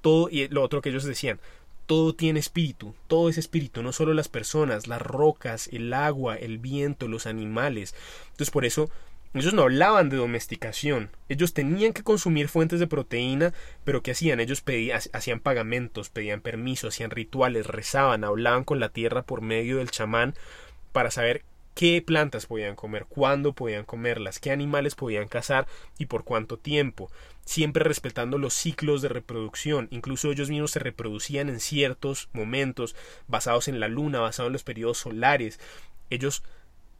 Todo, y lo otro que ellos decían, todo tiene espíritu, todo es espíritu, no solo las personas, las rocas, el agua, el viento, los animales. Entonces por eso ellos no hablaban de domesticación, ellos tenían que consumir fuentes de proteína, pero ¿qué hacían? Ellos pedían, hacían pagamentos, pedían permiso, hacían rituales, rezaban, hablaban con la tierra por medio del chamán para saber qué plantas podían comer, cuándo podían comerlas, qué animales podían cazar y por cuánto tiempo, siempre respetando los ciclos de reproducción, incluso ellos mismos se reproducían en ciertos momentos basados en la luna, basados en los periodos solares, ellos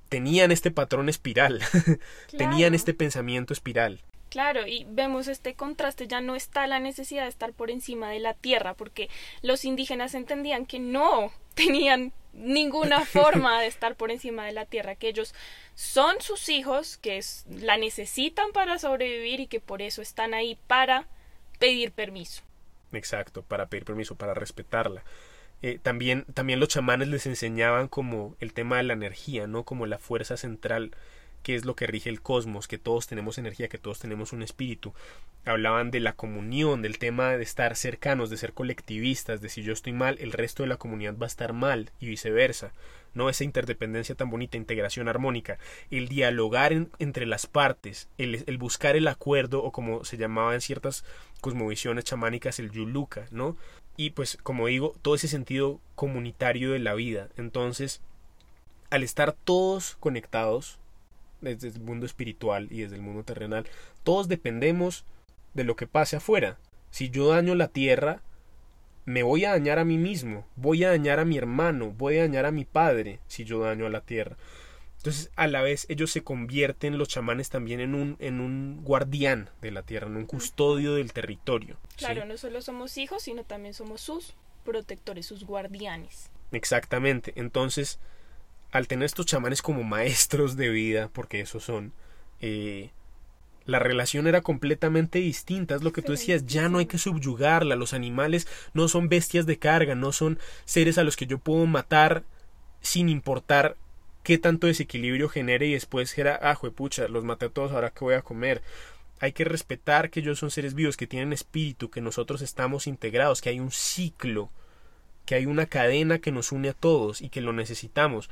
tenían este patrón espiral, [LAUGHS] tenían este pensamiento espiral. Claro, y vemos este contraste, ya no está la necesidad de estar por encima de la tierra, porque los indígenas entendían que no [LAUGHS] tenían ninguna [LAUGHS] forma de estar por encima de la tierra, que ellos son sus hijos, que es, la necesitan para sobrevivir y que por eso están ahí para pedir permiso. Exacto, para pedir permiso, para respetarla. Eh, también, también los chamanes les enseñaban como el tema de la energía, ¿no? Como la fuerza central que es lo que rige el cosmos, que todos tenemos energía, que todos tenemos un espíritu. Hablaban de la comunión, del tema de estar cercanos, de ser colectivistas, de si yo estoy mal, el resto de la comunidad va a estar mal y viceversa. No esa interdependencia tan bonita, integración armónica, el dialogar entre las partes, el, el, buscar el acuerdo o como se llamaba en ciertas cosmovisiones chamánicas el yuluka, ¿no? Y pues como digo, todo ese sentido comunitario de la vida. Entonces, al estar todos conectados, desde el mundo espiritual y desde el mundo terrenal, todos dependemos de lo que pase afuera. Si yo daño la tierra, me voy a dañar a mí mismo, voy a dañar a mi hermano, voy a dañar a mi padre si yo daño a la tierra. Entonces, a la vez, ellos se convierten, los chamanes, también en un, en un guardián de la tierra, en un custodio del territorio. Claro, no solo somos hijos, sino también somos sus protectores, sus guardianes. Exactamente. Entonces, al tener estos chamanes como maestros de vida, porque esos son, eh, la relación era completamente distinta. Es lo que tú decías, ya no hay que subyugarla. Los animales no son bestias de carga, no son seres a los que yo puedo matar sin importar qué tanto desequilibrio genere y después era, ah, pucha, los maté a todos, ahora qué voy a comer. Hay que respetar que ellos son seres vivos, que tienen espíritu, que nosotros estamos integrados, que hay un ciclo, que hay una cadena que nos une a todos y que lo necesitamos.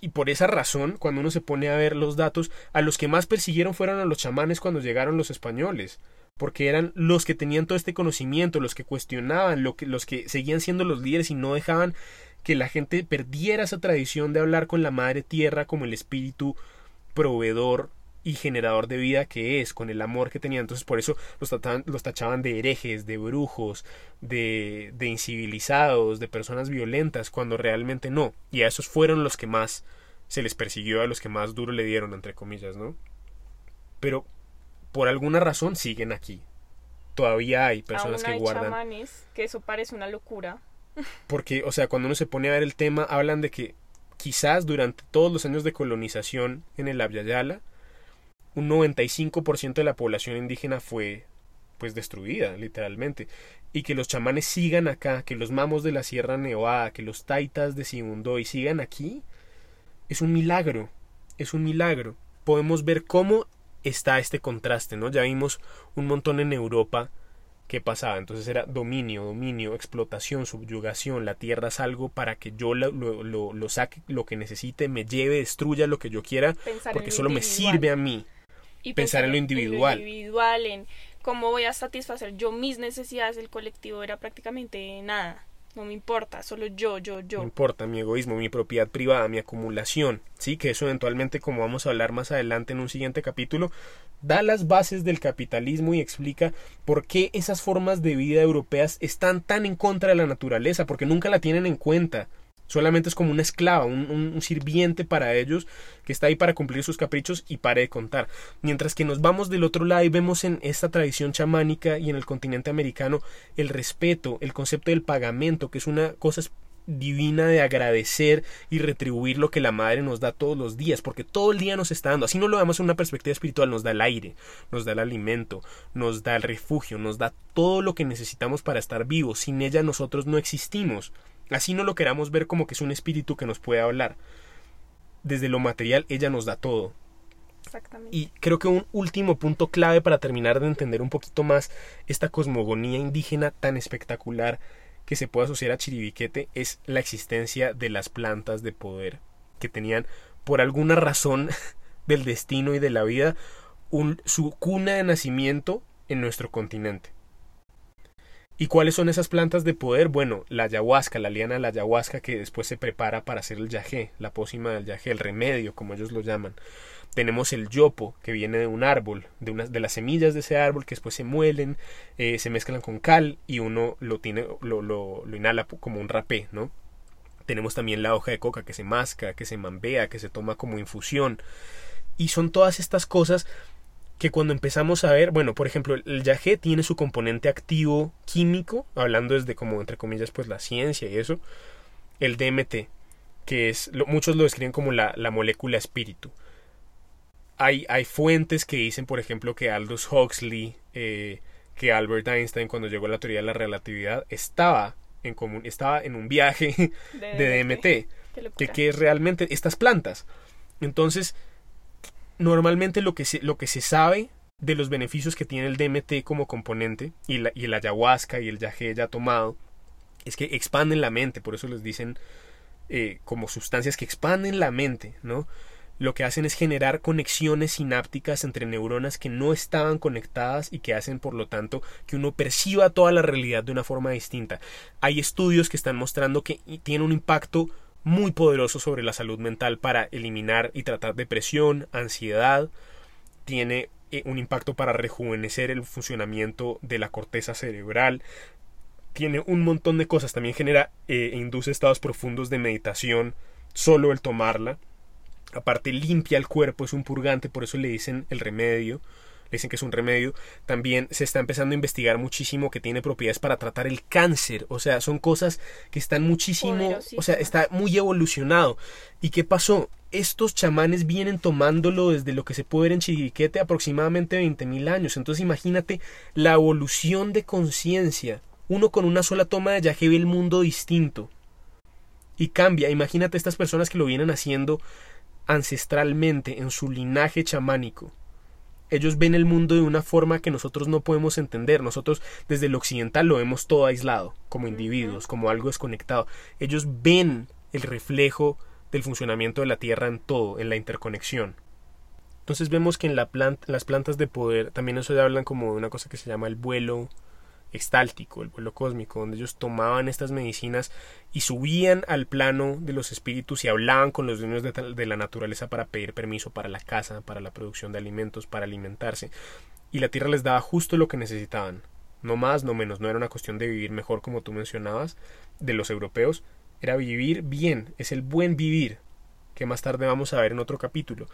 Y por esa razón, cuando uno se pone a ver los datos, a los que más persiguieron fueron a los chamanes cuando llegaron los españoles, porque eran los que tenían todo este conocimiento, los que cuestionaban, lo que, los que seguían siendo los líderes y no dejaban que la gente perdiera esa tradición de hablar con la madre tierra como el espíritu proveedor y generador de vida que es, con el amor que tenía. Entonces por eso los, los tachaban de herejes, de brujos, de, de incivilizados, de personas violentas, cuando realmente no. Y a esos fueron los que más se les persiguió, a los que más duro le dieron, entre comillas, ¿no? Pero por alguna razón siguen aquí. Todavía hay personas Aún que guardan. Chamanes, que eso parece una locura. [LAUGHS] Porque, o sea, cuando uno se pone a ver el tema, hablan de que quizás durante todos los años de colonización en el Abyayala, un 95% de la población indígena fue pues destruida, literalmente. Y que los chamanes sigan acá, que los mamos de la Sierra Nevada, que los taitas de y sigan aquí, es un milagro, es un milagro. Podemos ver cómo está este contraste, ¿no? Ya vimos un montón en Europa que pasaba. Entonces era dominio, dominio, explotación, subyugación. La tierra es algo para que yo lo, lo, lo, saque lo que necesite, me lleve, destruya lo que yo quiera, Pensar porque solo me sirve a mí. Y Pensar en lo individual. En lo individual, en cómo voy a satisfacer yo mis necesidades, el colectivo era prácticamente nada. No me importa, solo yo, yo, No yo. importa mi egoísmo, mi propiedad privada, mi acumulación, sí, que eso eventualmente, como vamos a hablar más adelante en un siguiente capítulo, da las bases del capitalismo y explica por qué esas formas de vida europeas están tan en contra de la naturaleza, porque nunca la tienen en cuenta. Solamente es como una esclava, un, sirviente para ellos que está ahí para cumplir sus caprichos y pare de contar. Mientras que nos vamos del otro lado y vemos en esta tradición chamánica y en el continente americano el respeto, el concepto del pagamento, que es una cosa divina de agradecer y retribuir lo que la madre nos da todos los días, porque todo el día nos está dando, así no lo veamos en una perspectiva espiritual, nos da el aire, nos da el alimento, nos da el refugio, nos da todo lo que necesitamos para estar vivos, sin ella nosotros no existimos, así no lo queramos ver como que es un espíritu que nos puede hablar, desde lo material ella nos da todo, Exactamente. y creo que un último punto clave para terminar de entender un poquito más esta cosmogonía indígena tan espectacular que se puede asociar a Chiribiquete es la existencia de las plantas de poder que tenían por alguna razón [LAUGHS] del destino y de la vida un- su cuna de nacimiento en nuestro continente. ¿Y cuáles son esas plantas de poder? Bueno, la ayahuasca, la liana de la ayahuasca que después se prepara para hacer el yagé, la pócima del yagé, el remedio, como ellos lo llaman. Tenemos el yopo, que viene de un árbol, de, unas, de las semillas de ese árbol que después se muelen, eh, se mezclan con cal y uno lo, tiene, lo, lo, lo inhala como un rapé, ¿no? Tenemos también la hoja de coca que se masca, que se mambea, que se toma como infusión. Y son todas estas cosas que cuando empezamos a ver, bueno, por ejemplo, el yagé tiene su componente activo químico, hablando desde como entre comillas pues la ciencia y eso, el DMT, que es, muchos lo describen como la, la molécula espíritu. Hay, hay, fuentes que dicen, por ejemplo, que Aldous Huxley, eh, que Albert Einstein cuando llegó a la teoría de la relatividad estaba en común, estaba en un viaje [LAUGHS] de, DMT, que, que es realmente estas plantas. Entonces, normalmente lo que se, lo que se sabe de los beneficios que tiene el DMT como componente y, la, y el ayahuasca y el yagé ya tomado es que expanden la mente, por eso les dicen eh, como sustancias que expanden la mente, ¿no? Lo que hacen es generar conexiones sinápticas entre neuronas que no estaban conectadas y que hacen, por lo tanto, que uno perciba toda la realidad de una forma distinta. Hay estudios que están mostrando que tiene un impacto muy poderoso sobre la salud mental para eliminar y tratar depresión, ansiedad, tiene eh, un impacto para rejuvenecer el funcionamiento de la corteza cerebral, tiene un montón de cosas, también genera e induce estados profundos de meditación solo el tomarla, aparte limpia el cuerpo, es un purgante, por eso le dicen el remedio, dicen que es un remedio. También se está empezando a investigar muchísimo que tiene propiedades para tratar el cáncer. O sea, son cosas que están muchísimo, o sea, está muy evolucionado. ¿Y qué pasó? Estos chamanes vienen tomándolo desde lo que se puede ver en Chiriquete aproximadamente 20.000 años. Entonces imagínate la evolución de conciencia. Uno con una sola toma de yaje ve el mundo distinto. Y cambia. Imagínate estas personas que lo vienen haciendo ancestralmente en su linaje chamánico ellos ven el mundo de una forma que nosotros no podemos entender. Nosotros desde el occidental lo vemos todo aislado, como individuos, como algo desconectado. Ellos ven el reflejo del funcionamiento de la Tierra en todo, en la interconexión. Entonces vemos que en la las plantas de poder también eso ya hablan como de una cosa que se llama el vuelo extáltico, el vuelo cósmico, donde ellos tomaban estas medicinas y subían al plano de los espíritus y hablaban con los dueños de, la naturaleza para pedir permiso para la casa, para la producción de alimentos, para alimentarse. Y la tierra les daba justo lo que necesitaban. No más, no menos. No era una cuestión de vivir mejor como tú mencionabas, de los europeos. Era vivir bien, es el buen vivir, que más tarde vamos a ver en otro capítulo.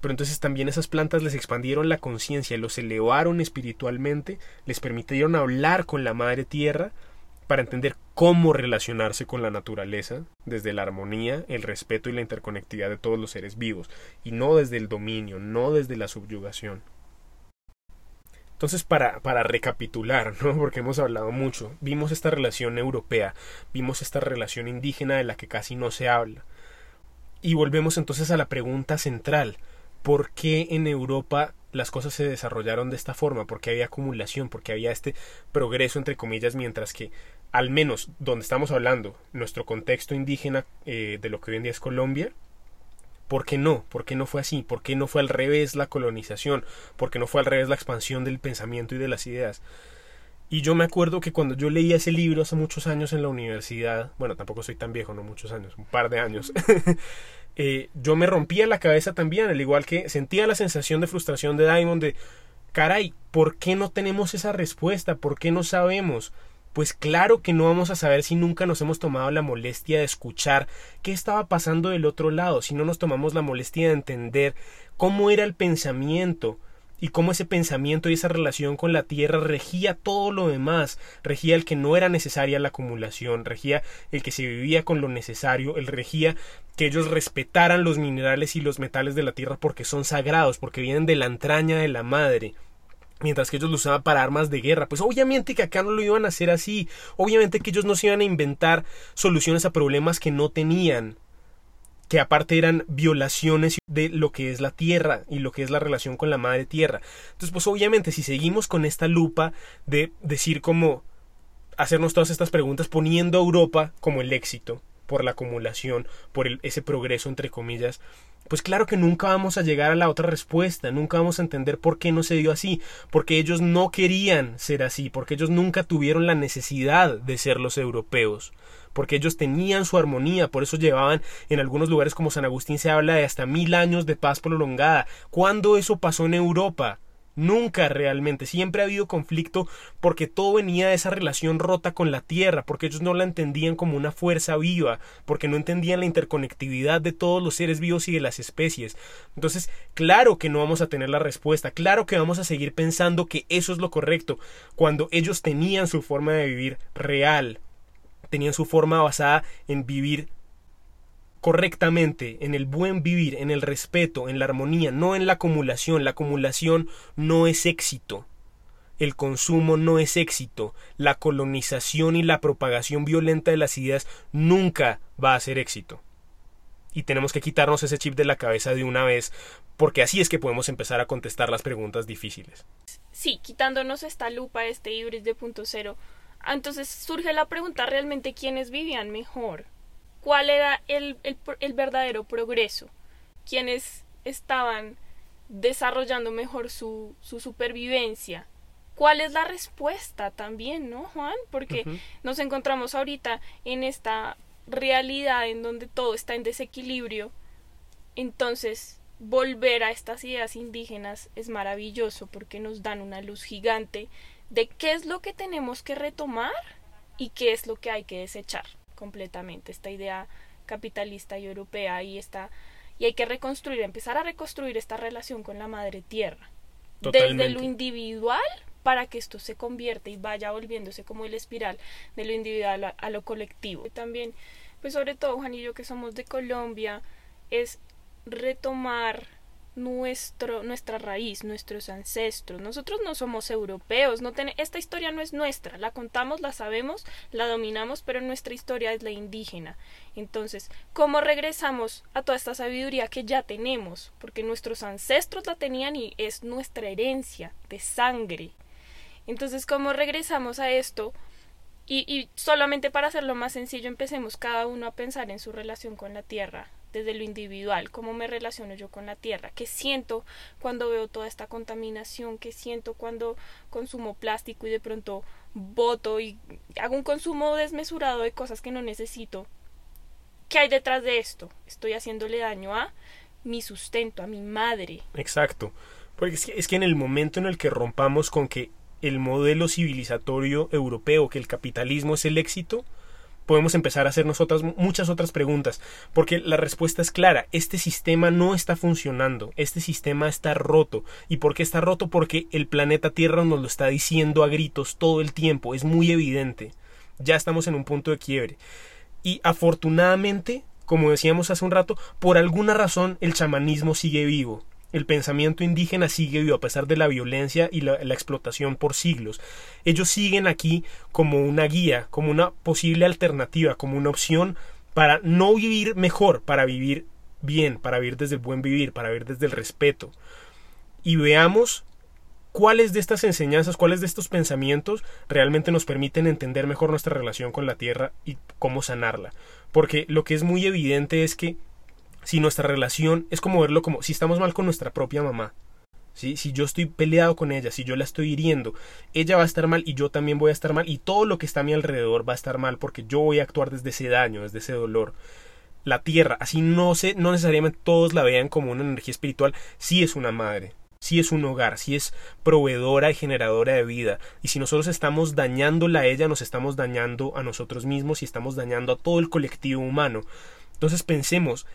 Pero entonces también esas plantas les expandieron la conciencia, los elevaron espiritualmente, les permitieron hablar con la madre tierra para entender cómo relacionarse con la naturaleza desde la armonía, el respeto y la interconectividad de todos los seres vivos, y no desde el dominio, no desde la subyugación. Entonces, para, para recapitular, ¿no? [LAUGHS] porque hemos hablado mucho, vimos esta relación europea, vimos esta relación indígena de la que casi no se habla. Y volvemos entonces a la pregunta central, por qué en Europa las cosas se desarrollaron de esta forma, porque había acumulación, porque había este progreso entre comillas, mientras que al menos donde estamos hablando, nuestro contexto indígena eh, de lo que hoy en día es Colombia, ¿por qué no? ¿Por qué no fue así? ¿Por qué no fue al revés la colonización? ¿Por qué no fue al revés la expansión del pensamiento y de las ideas? Y yo me acuerdo que cuando yo leía ese libro hace muchos años en la universidad, bueno, tampoco soy tan viejo, no muchos años, un par de años, [LAUGHS] Eh, yo me rompía la cabeza también, al igual que sentía la sensación de frustración de Diamond de, caray, ¿por qué no tenemos esa respuesta? ¿Por qué no sabemos? Pues claro que no vamos a saber si nunca nos hemos tomado la molestia de escuchar qué estaba pasando del otro lado, si no nos tomamos la molestia de entender cómo era el pensamiento, y cómo ese pensamiento y esa relación con la tierra regía todo lo demás, regía el que no era necesaria la acumulación, regía el que se vivía con lo necesario, el regía que ellos respetaran los minerales y los metales de la tierra porque son sagrados, porque vienen de la entraña de la madre mientras que ellos lo usaban para armas de guerra. Pues obviamente que acá no lo iban a hacer así, obviamente que ellos no se iban a inventar soluciones a problemas que no tenían que aparte eran violaciones de lo que es la tierra y lo que es la relación con la madre tierra. Entonces, pues obviamente si seguimos con esta lupa de decir como hacernos todas estas preguntas poniendo a Europa como el éxito por la acumulación, por ese progreso entre comillas, pues claro que nunca vamos a llegar a la otra respuesta, nunca vamos a entender por qué no se dio así, porque ellos no querían ser así, porque ellos nunca tuvieron la necesidad de ser los europeos porque ellos tenían su armonía, por eso llevaban en algunos lugares como San Agustín se habla de hasta mil años de paz prolongada. ¿Cuándo eso pasó en Europa? Nunca realmente. Siempre ha habido conflicto porque todo venía de esa relación rota con la Tierra, porque ellos no la entendían como una fuerza viva, porque no entendían la interconectividad de todos los seres vivos y de las especies. Entonces, claro que no vamos a tener la respuesta, claro que vamos a seguir pensando que eso es lo correcto, cuando ellos tenían su forma de vivir real, tenían su forma basada en vivir correctamente, en el buen vivir, en el respeto, en la armonía, no en la acumulación. La acumulación no es éxito. El consumo no es éxito. La colonización y la propagación violenta de las ideas nunca va a ser éxito. Y tenemos que quitarnos ese chip de la cabeza de una vez, porque así es que podemos empezar a contestar las preguntas difíciles. Sí, quitándonos esta lupa, este híbrido de punto cero. Entonces surge la pregunta realmente quiénes vivían mejor cuál era el, el, verdadero progreso, quienes estaban desarrollando mejor su, su supervivencia. ¿Cuál es la respuesta también, no, Juan? Porque nos encontramos ahorita en esta realidad en donde todo está en desequilibrio. Entonces, volver a estas ideas indígenas es maravilloso porque nos dan una luz gigante de qué es lo que tenemos que retomar y qué es lo que hay que desechar completamente. Esta idea capitalista y europea y está y hay que reconstruir, empezar a reconstruir esta relación con la madre tierra. Desde lo individual para que esto se convierta y vaya volviéndose como el espiral de lo individual a, a lo colectivo. También, pues sobre todo Juan y yo que somos de Colombia, es retomar nuestro, nuestra raíz, nuestros ancestros. Nosotros no somos europeos, esta historia no es nuestra, la contamos, la sabemos, la dominamos, pero nuestra historia es la indígena. Entonces, ¿cómo regresamos a toda esta sabiduría que ya tenemos? Porque nuestros ancestros la tenían y es nuestra herencia de sangre. Entonces, ¿cómo regresamos a esto? Y, y solamente para hacerlo más sencillo, empecemos cada uno a pensar en su relación con la tierra, desde lo individual, cómo me relaciono yo con la tierra, qué siento cuando veo toda esta contaminación, qué siento cuando consumo plástico y de pronto voto y hago un consumo desmesurado de cosas que no necesito. ¿Qué hay detrás de esto? Estoy haciéndole daño a mi sustento, a mi madre. Exacto. Porque es que, es que en el momento en el que rompamos con que el modelo civilizatorio europeo, que el capitalismo es el éxito, podemos empezar a hacernos otras, muchas otras preguntas, porque la respuesta es clara, este sistema no está funcionando, este sistema está roto. ¿Y por qué está roto? Porque el planeta Tierra nos lo está diciendo a gritos todo el tiempo, es muy evidente. Ya estamos en un punto de quiebre. Y afortunadamente, como decíamos hace un rato, por alguna razón el chamanismo sigue vivo el pensamiento indígena sigue vivo a pesar de la violencia y la, explotación por siglos. Ellos siguen aquí como una guía, como una posible alternativa, como una opción para no vivir mejor, para vivir bien, para vivir desde el buen vivir, para vivir desde el respeto. Y veamos cuáles de estas enseñanzas, cuáles de estos pensamientos realmente nos permiten entender mejor nuestra relación con la tierra y cómo sanarla. Porque lo que es muy evidente es que si nuestra relación es como verlo como si estamos mal con nuestra propia mamá. Si yo estoy peleado con ella, si yo la estoy hiriendo, ella va a estar mal y yo también voy a estar mal y todo lo que está a mi alrededor va a estar mal porque yo voy a actuar desde ese daño, desde ese dolor. La tierra, así no sé, no necesariamente todos la vean como una energía espiritual, sí es una madre, sí es un hogar, sí es proveedora y generadora de vida. Y si nosotros estamos dañándola a ella, nos estamos dañando a nosotros mismos y estamos dañando a todo el colectivo humano. Entonces pensemos,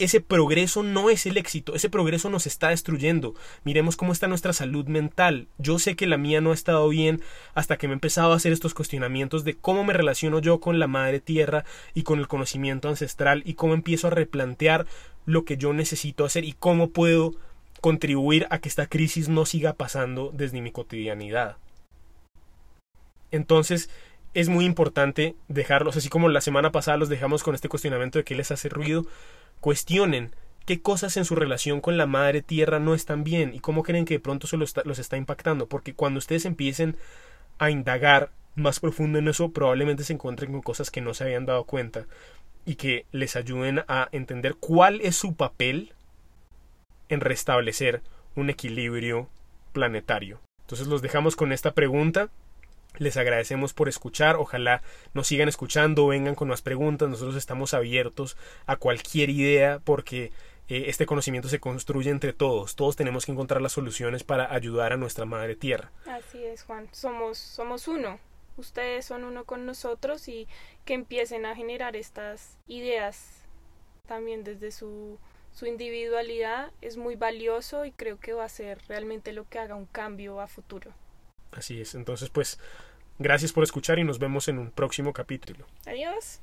ese progreso no es el éxito, ese progreso nos está destruyendo. Miremos cómo está nuestra salud mental. Yo sé que la mía no ha estado bien hasta que me he empezado a hacer estos cuestionamientos de cómo me relaciono yo con la madre tierra y con el conocimiento ancestral y cómo empiezo a replantear lo que yo necesito hacer y cómo puedo contribuir a que esta crisis no siga pasando desde mi cotidianidad. Entonces, es muy importante dejarlos, así como la semana pasada los dejamos con este cuestionamiento de qué les hace ruido, cuestionen qué cosas en su relación con la madre tierra no están bien y cómo creen que de pronto se los está, impactando, porque cuando ustedes empiecen a indagar más profundo en eso, probablemente se encuentren con cosas que no se habían dado cuenta y que les ayuden a entender cuál es su papel en restablecer un equilibrio planetario. Entonces los dejamos con esta pregunta les agradecemos por escuchar, ojalá nos sigan escuchando, vengan con más preguntas, nosotros estamos abiertos a cualquier idea porque eh, este conocimiento se construye entre todos. Todos tenemos que encontrar las soluciones para ayudar a nuestra madre tierra. Así es, Juan. Somos, somos uno. Ustedes son uno con nosotros y que empiecen a generar estas ideas también desde su, su individualidad es muy valioso y creo que va a ser realmente lo que haga un cambio a futuro. Así es. Entonces, pues, gracias por escuchar y nos vemos en un próximo capítulo. Adiós.